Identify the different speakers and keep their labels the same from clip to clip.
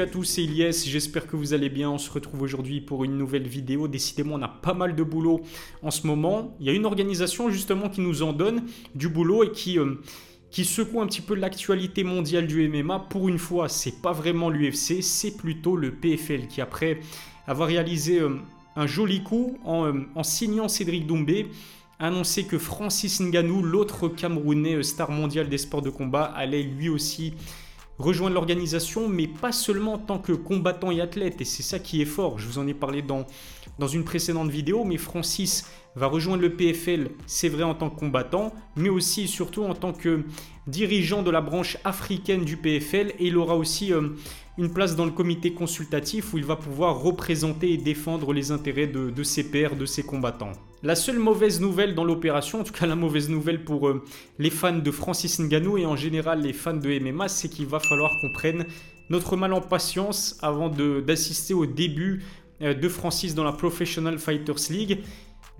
Speaker 1: Salut à tous, c'est Ilyes, j'espère que vous allez bien. On se retrouve aujourd'hui pour une nouvelle vidéo. Décidément, on a pas mal de boulot en ce moment. Il y a une organisation justement qui nous en donne du boulot et qui, euh, qui secoue un petit peu l'actualité mondiale du MMA. Pour une fois, c'est pas vraiment l'UFC, c'est plutôt le PFL qui, après avoir réalisé euh, un joli coup en, euh, signant Cédric Doumbé, annoncé que Francis Ngannou, l'autre Camerounais star mondial des sports de combat, allait lui aussi rejoindre l'organisation, mais pas seulement en tant que combattant et athlète. Et c'est ça qui est fort. Je vous en ai parlé dans, dans une précédente vidéo, mais Francis va rejoindre le PFL, c'est vrai en tant que combattant, mais aussi et surtout en tant que dirigeant de la branche africaine du PFL. Et il aura aussi euh, une place dans le comité consultatif où il va pouvoir représenter et défendre les intérêts de, de ses pairs, de ses combattants. La seule mauvaise nouvelle dans l'opération, en tout cas la mauvaise nouvelle pour euh, les fans de Francis Ngannou et en général les fans de MMA, c'est qu'il va falloir qu'on prenne notre mal en patience avant d'assister au début euh, de Francis dans la Professional Fighters League.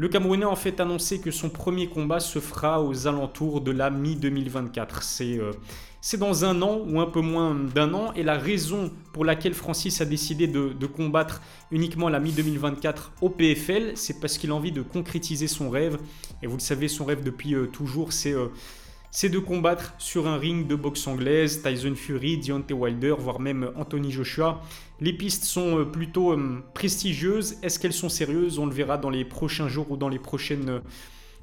Speaker 1: Le Camerounais a en fait annoncé que son premier combat se fera aux alentours de la mi-2024. C'est euh, c'est dans un an ou un peu moins d'un an. Et la raison pour laquelle Francis a décidé de, combattre uniquement la mi-2024 au PFL, c'est parce qu'il a envie de concrétiser son rêve. Et vous le savez, son rêve depuis euh, toujours, euh, c'est de combattre sur un ring de boxe anglaise, Tyson Fury, Deontay Wilder, voire même Anthony Joshua. Les pistes sont euh, plutôt prestigieuses. Est-ce qu'elles sont sérieuses? On le verra dans les prochains jours ou dans les prochaines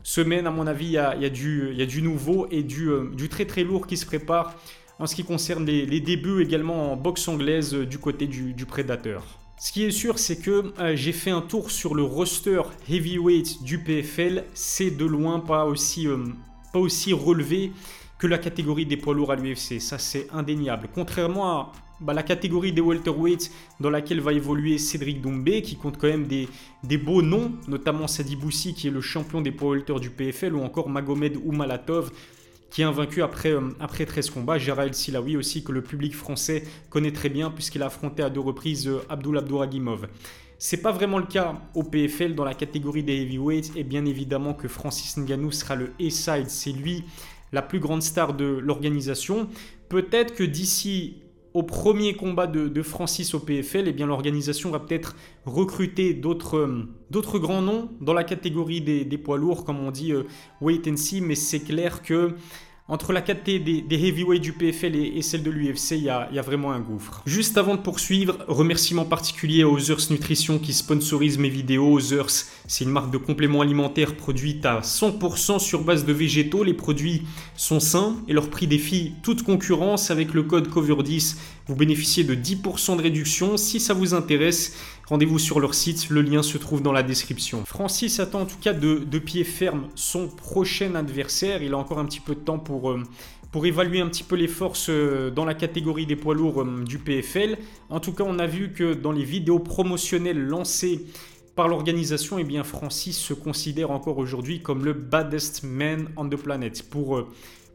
Speaker 1: semaine, à mon avis, il y a, du, nouveau et du, euh, très très lourd qui se prépare en ce qui concerne les, débuts également en boxe anglaise euh, du côté du, du prédateur. Ce qui est sûr, c'est que euh, j'ai fait un tour sur le roster heavyweight du PFL. C'est de loin pas aussi, pas aussi relevé que la catégorie des poids lourds à l'UFC. Ça, c'est indéniable. Contrairement à bah, la catégorie des welterweights dans laquelle va évoluer Cédric Doumbé, qui compte quand même des, beaux noms, notamment Sadi Boussi, qui est le champion des poids welter du PFL, ou encore Magomed Oumalatov, qui est invaincu après, euh, après 13 combats. El Silawi aussi, que le public français connaît très bien, puisqu'il a affronté à deux reprises euh, Abdul. C'est pas vraiment le cas au PFL dans la catégorie des heavyweights, et bien évidemment que Francis Ngannou sera le A-side, c'est lui la plus grande star de l'organisation. Peut-être que d'ici au premier combat de, Francis au PFL, eh bien l'organisation va peut-être recruter d'autres grands noms dans la catégorie des, poids lourds, comme on dit euh, wait and see, mais c'est clair que entre la catégorie des, heavyweights du PFL et, celle de l'UFC, il y a, vraiment un gouffre. Juste avant de poursuivre, remerciement particulier à Others Nutrition qui sponsorise mes vidéos. Others, c'est une marque de compléments alimentaires produite à 100% sur base de végétaux. Les produits sont sains et leur prix défie toute concurrence. Avec le code COVER10, vous bénéficiez de 10% de réduction. Si ça vous intéresse, Rendez-vous sur leur site, le lien se trouve dans la description. Francis attend en tout cas de, pied ferme son prochain adversaire. Il a encore un petit peu de temps pour, euh, évaluer un petit peu les forces euh, dans la catégorie des poids lourds euh, du PFL. En tout cas, on a vu que dans les vidéos promotionnelles lancées par l'organisation, eh bien Francis se considère encore aujourd'hui comme le baddest man on the planet. Pour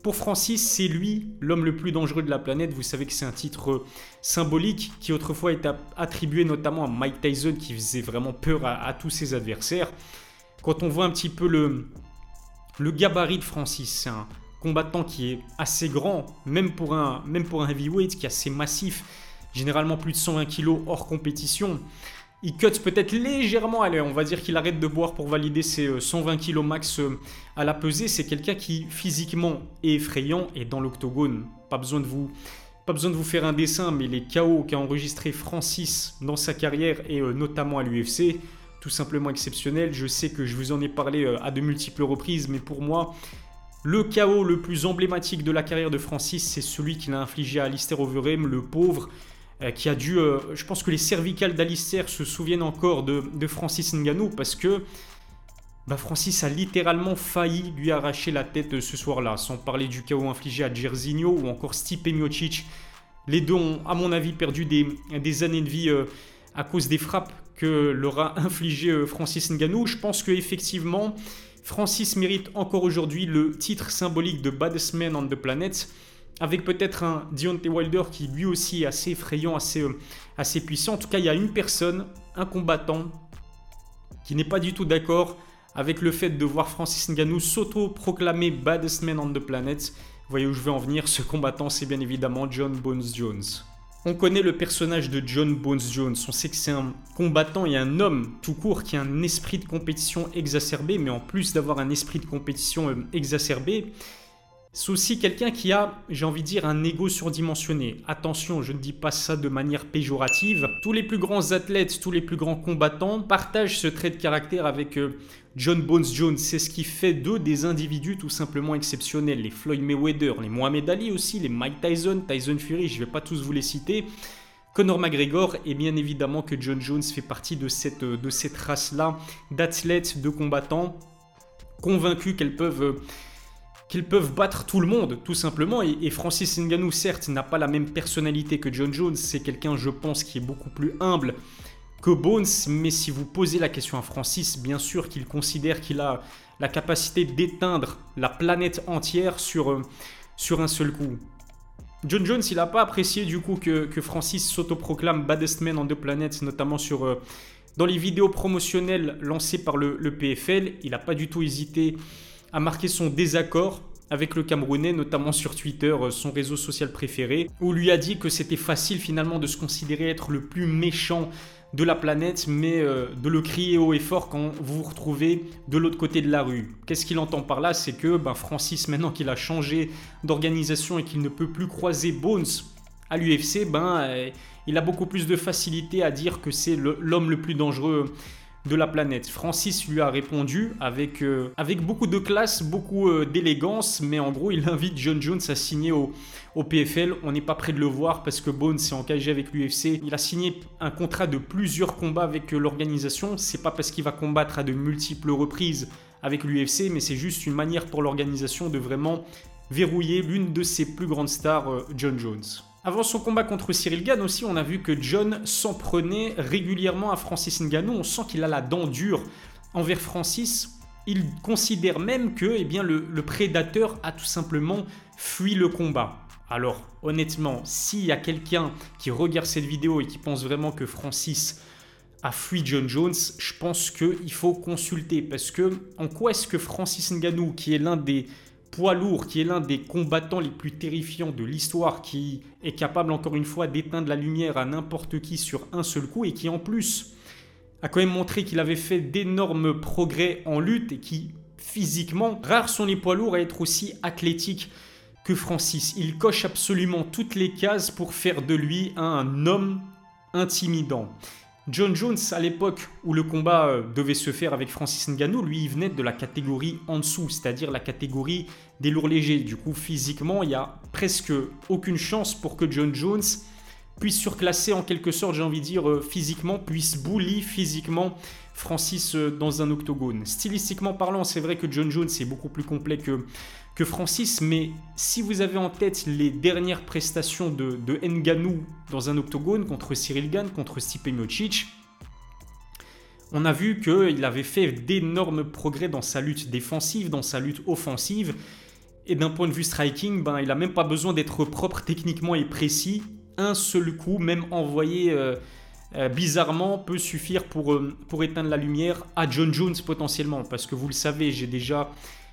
Speaker 1: pour Francis, c'est lui l'homme le plus dangereux de la planète. Vous savez que c'est un titre euh, symbolique qui autrefois était attribué notamment à Mike Tyson qui faisait vraiment peur à, tous ses adversaires. Quand on voit un petit peu le, gabarit de Francis, c'est un combattant qui est assez grand, même pour un, même pour un heavyweight, qui est assez massif, généralement plus de 120 kg hors compétition. Il cut peut-être légèrement, on va dire qu'il arrête de boire pour valider ses 120 euh, kg max euh, à la pesée. C'est quelqu'un qui physiquement est effrayant et dans l'octogone, pas besoin de vous pas besoin de vous faire un dessin, mais les KO qu'a enregistré Francis dans sa carrière et euh, notamment à l'UFC, tout simplement exceptionnel. Je sais que je vous en ai parlé à de multiples reprises, mais pour moi, le KO le plus emblématique de la carrière de Francis, c'est celui qu'il a infligé à Alistair Overeem, le pauvre. Euh, qui a dû. Euh, je pense que les cervicales d'Alistair se souviennent encore de, Francis Ngannou parce que bah, Francis a littéralement failli lui arracher la tête ce soir-là, sans parler du chaos infligé à Jerzinho ou encore Stipe Miocic. Les deux ont, à mon avis, perdu des, années de vie euh, à cause des frappes que leur a infligé Francis Ngannou. Je pense que effectivement, Francis mérite encore aujourd'hui le titre symbolique de Baddest Man on the Planet avec peut-être un Deontay Wilder qui lui aussi est assez effrayant, assez, euh, assez puissant. En tout cas, il y a une personne, un combattant, qui n'est pas du tout d'accord avec le fait de voir Francis Ngannou s'auto-proclamer baddest man on the planet. Vous voyez où je veux en venir Ce combattant, c'est bien évidemment John Bones Jones. On connaît le personnage de John Bones Jones. On sait que c'est un combattant et un homme tout court qui a un esprit de compétition exacerbé, mais en plus d'avoir un esprit de compétition euh, exacerbé, c'est aussi quelqu'un qui a, j'ai envie de dire, un ego surdimensionné. Attention, je ne dis pas ça de manière péjorative. Tous les plus grands athlètes, tous les plus grands combattants partagent ce trait de caractère avec euh, John Bones Jones. C'est ce qui fait d'eux des individus tout simplement exceptionnels. Les Floyd Mayweather, les Mohamed Ali aussi, les Mike Tyson, Tyson Fury, je ne vais pas tous vous les citer. Conor McGregor, et bien évidemment que John Jones fait partie de cette, de cette race-là d'athlètes, de combattants, convaincus qu'elles peuvent euh, qu'ils peuvent battre tout le monde, tout simplement. Et, Francis Ngannou, certes, n'a pas la même personnalité que John Jones. C'est quelqu'un, je pense, qui est beaucoup plus humble que Bones. Mais si vous posez la question à Francis, bien sûr qu'il considère qu'il a la capacité d'éteindre la planète entière sur, euh, sur un seul coup. John Jones, il n'a pas apprécié du coup que, Francis s'autoproclame baddest man on the planet, notamment sur, euh, dans les vidéos promotionnelles lancées par le, le PFL. Il n'a pas du tout hésité a marqué son désaccord avec le Camerounais, notamment sur Twitter, euh, son réseau social préféré, où lui a dit que c'était facile finalement de se considérer être le plus méchant de la planète, mais euh, de le crier haut et fort quand vous vous retrouvez de l'autre côté de la rue. Qu'est-ce qu'il entend par là? C'est que ben, Francis, maintenant qu'il a changé d'organisation et qu'il ne peut plus croiser Bones à l'UFC, ben, euh, il a beaucoup plus de facilité à dire que c'est l'homme le plus dangereux de la planète. Francis lui a répondu avec, euh, beaucoup de classe, beaucoup euh, d'élégance, mais en gros, il invite John Jones à signer au, PFL. On n'est pas prêt de le voir parce que Bones est engagé avec l'UFC. Il a signé un contrat de plusieurs combats avec euh, l'organisation. C'est pas parce qu'il va combattre à de multiples reprises avec l'UFC, mais c'est juste une manière pour l'organisation de vraiment verrouiller l'une de ses plus grandes stars, John Jones. Avant son combat contre Cyril Gann aussi, on a vu que John s'en prenait régulièrement à Francis Ngannou. On sent qu'il a la dent dure envers Francis. Il considère même que eh bien, le, prédateur a tout simplement fui le combat. Alors, honnêtement, s'il y a quelqu'un qui regarde cette vidéo et qui pense vraiment que Francis a fui John Jones, je pense qu'il faut consulter. Parce que, en quoi est-ce que Francis Ngannou, qui est l'un des poids lourd, qui est l'un des combattants les plus terrifiants de l'histoire, qui est capable encore une fois d'éteindre la lumière à n'importe qui sur un seul coup, et qui en plus a quand même montré qu'il avait fait d'énormes progrès en lutte, et qui physiquement, rares sont les poids lourds à être aussi athlétiques que Francis. Il coche absolument toutes les cases pour faire de lui un homme intimidant. John Jones, à l'époque où le combat euh, devait se faire avec Francis Ngannou, lui, il venait de la catégorie en dessous, c'est-à-dire la catégorie des lourds légers. Du coup, physiquement, il n'y a presque aucune chance pour que John Jones puisse surclasser en quelque sorte, j'ai envie de dire, euh, physiquement, puisse bully physiquement Francis euh, dans un octogone. Stylistiquement parlant, c'est vrai que John Jones est beaucoup plus complet que que Francis, mais si vous avez en tête les dernières prestations de, Nganou dans un octogone contre Cyril Gann, contre Stipe Miocic, on a vu qu'il avait fait d'énormes progrès dans sa lutte défensive, dans sa lutte offensive, et d'un point de vue striking, ben, il n'a même pas besoin d'être propre techniquement et précis. Un seul coup, même envoyé euh, euh, bizarrement, peut suffire pour, euh, pour éteindre la lumière à John Jones potentiellement, parce que vous le savez, j'ai déjà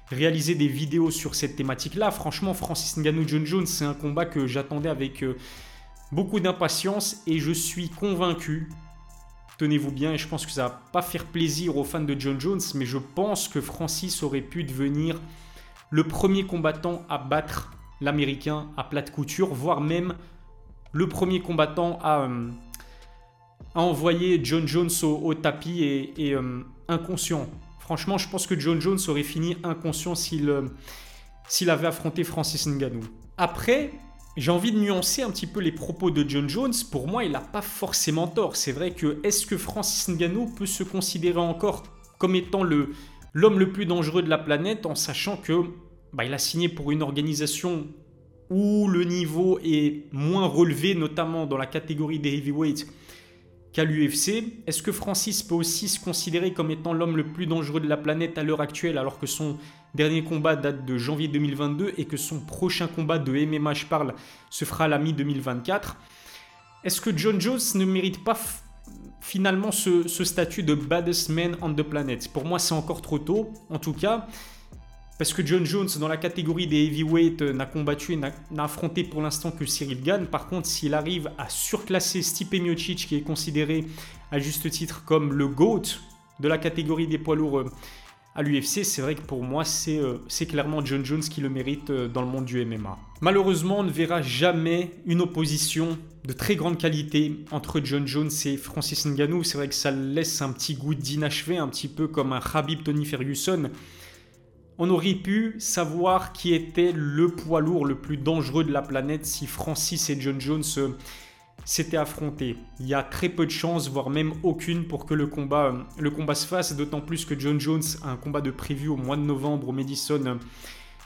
Speaker 1: réaliser des vidéos sur cette thématique-là. Franchement, Francis Ngannou John Jones, c'est un combat que j'attendais avec euh, beaucoup d'impatience et je suis convaincu. Tenez-vous bien, et je pense que ça va pas faire plaisir aux fans de John Jones, mais je pense que Francis aurait pu devenir le premier combattant à battre l'américain à plate couture, voire même le premier combattant à, euh, envoyer John Jones au, tapis et, euh, inconscient. Franchement, je pense que John Jones aurait fini inconscient s'il euh, s'il avait affronté Francis Ngannou. Après, j'ai envie de nuancer un petit peu les propos de John Jones. Pour moi, il n'a pas forcément tort. C'est vrai que est-ce que Francis Ngannou peut se considérer encore comme étant le l'homme le plus dangereux de la planète en sachant que bah, il a signé pour une organisation où le niveau est moins relevé, notamment dans la catégorie des heavyweights qu'à l'UFC. Est-ce que Francis peut aussi se considérer comme étant l'homme le plus dangereux de la planète à l'heure actuelle alors que son dernier combat date de janvier 2022 et que son prochain combat de MMA, je parle, se fera à la mi-2024 Est-ce que John Jones ne mérite pas finalement ce, statut de baddest man on the planet? Pour moi, c'est encore trop tôt. En tout cas, parce que John Jones, dans la catégorie des heavyweight, n'a combattu, n'a affronté pour l'instant que Cyril Gann. Par contre, s'il arrive à surclasser Stipe Miocic, qui est considéré à juste titre comme le GOAT de la catégorie des poids lourds à l'UFC, c'est vrai que pour moi, euh, c'est clairement John Jones qui le mérite euh, dans le monde du MMA. Malheureusement, on ne verra jamais une opposition de très grande qualité entre John Jones et Francis Ngannou. C'est vrai que ça laisse un petit goût d'inachevé, un petit peu comme un Khabib Tony Ferguson. On aurait pu savoir qui était le poids lourd le plus dangereux de la planète si Francis et John Jones euh, s'était affronté. Il y a très peu de chances, voire même aucune, pour que le combat, euh, se fasse, d'autant plus que John Jones a un combat de prévu au mois de novembre au Madison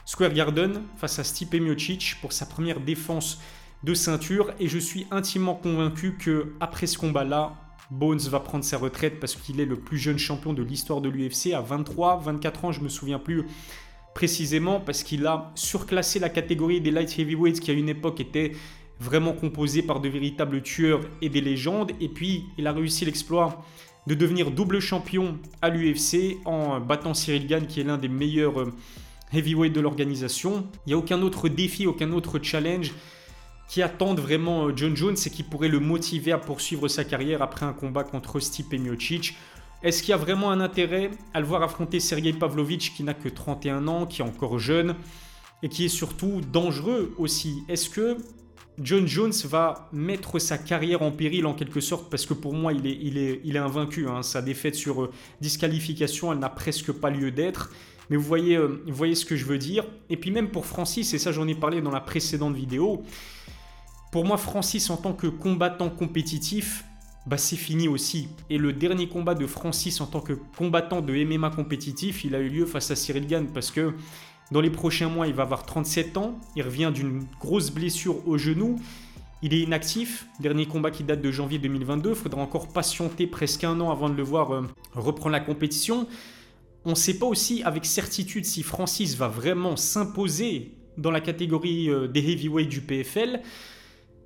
Speaker 1: Square Garden face à Stipe Miocic pour sa première défense de ceinture et je suis intimement convaincu que après ce combat-là, Bones va prendre sa retraite parce qu'il est le plus jeune champion de l'histoire de l'UFC à 23, 24 ans, je me souviens plus précisément parce qu'il a surclassé la catégorie des light heavyweights qui à une époque était vraiment composé par de véritables tueurs et des légendes. Et puis, il a réussi l'exploit de devenir double champion à l'UFC en battant Cyril Gann, qui est l'un des meilleurs euh, heavyweights de l'organisation. Il n'y a aucun autre défi, aucun autre challenge qui attendent vraiment euh, John Jones et qui pourrait le motiver à poursuivre sa carrière après un combat contre Stipe Miocic. Est-ce qu'il y a vraiment un intérêt à le voir affronter Sergei Pavlovich qui n'a que 31 ans, qui est encore jeune et qui est surtout dangereux aussi? Est-ce que John Jones va mettre sa carrière en péril en quelque sorte? Parce que pour moi il est invaincu. Hein. Sa défaite sur euh, disqualification, elle n'a presque pas lieu d'être. Mais vous voyez, euh, vous voyez ce que je veux dire. Et puis même pour Francis, et ça j'en ai parlé dans la précédente vidéo, pour moi Francis en tant que combattant compétitif, bah c'est fini aussi. Et le dernier combat de Francis en tant que combattant de MMA compétitif, il a eu lieu face à Cyril Gann parce que dans les prochains mois, il va avoir 37 ans. Il revient d'une grosse blessure au genou. Il est inactif. Dernier combat qui date de janvier 2022. Il faudra encore patienter presque un an avant de le voir euh, reprendre la compétition. On ne sait pas aussi avec certitude si Francis va vraiment s'imposer dans la catégorie euh, des heavyweights du PFL.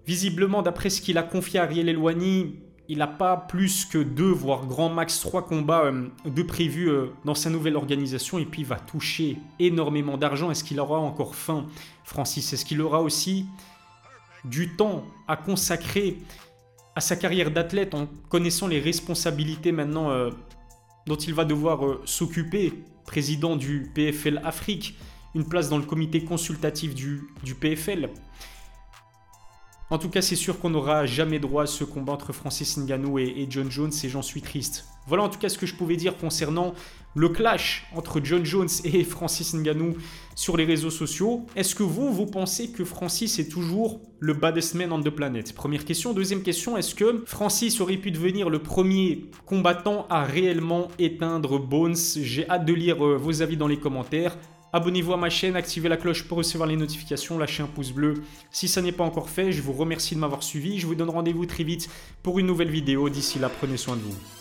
Speaker 1: Visiblement, d'après ce qu'il a confié à Ariel Elwani, il n'a pas plus que deux, voire grand max trois combats euh, de prévus euh, dans sa nouvelle organisation. Et puis il va toucher énormément d'argent. Est-ce qu'il aura encore faim, Francis? Est-ce qu'il aura aussi du temps à consacrer à sa carrière d'athlète en connaissant les responsabilités maintenant euh, dont il va devoir s'occuper, président du PFL Afrique, une place dans le comité consultatif du, du PFL en tout cas, c'est sûr qu'on n'aura jamais droit à ce combat entre Francis Ngannou et, John Jones et j'en suis triste. Voilà en tout cas ce que je pouvais dire concernant le clash entre John Jones et Francis Ngannou sur les réseaux sociaux. Est-ce que vous, vous pensez que Francis est toujours le baddest man on the planet? Première question. Deuxième question, est-ce que Francis aurait pu devenir le premier combattant à réellement éteindre Bones? J'ai hâte de lire euh, vos avis dans les commentaires. Abonnez-vous à ma chaîne, activez la cloche pour recevoir les notifications, lâchez un pouce bleu si ça n'est pas encore fait. Je vous remercie de m'avoir suivi. Je vous donne rendez-vous très vite pour une nouvelle vidéo. D'ici là, prenez soin de vous.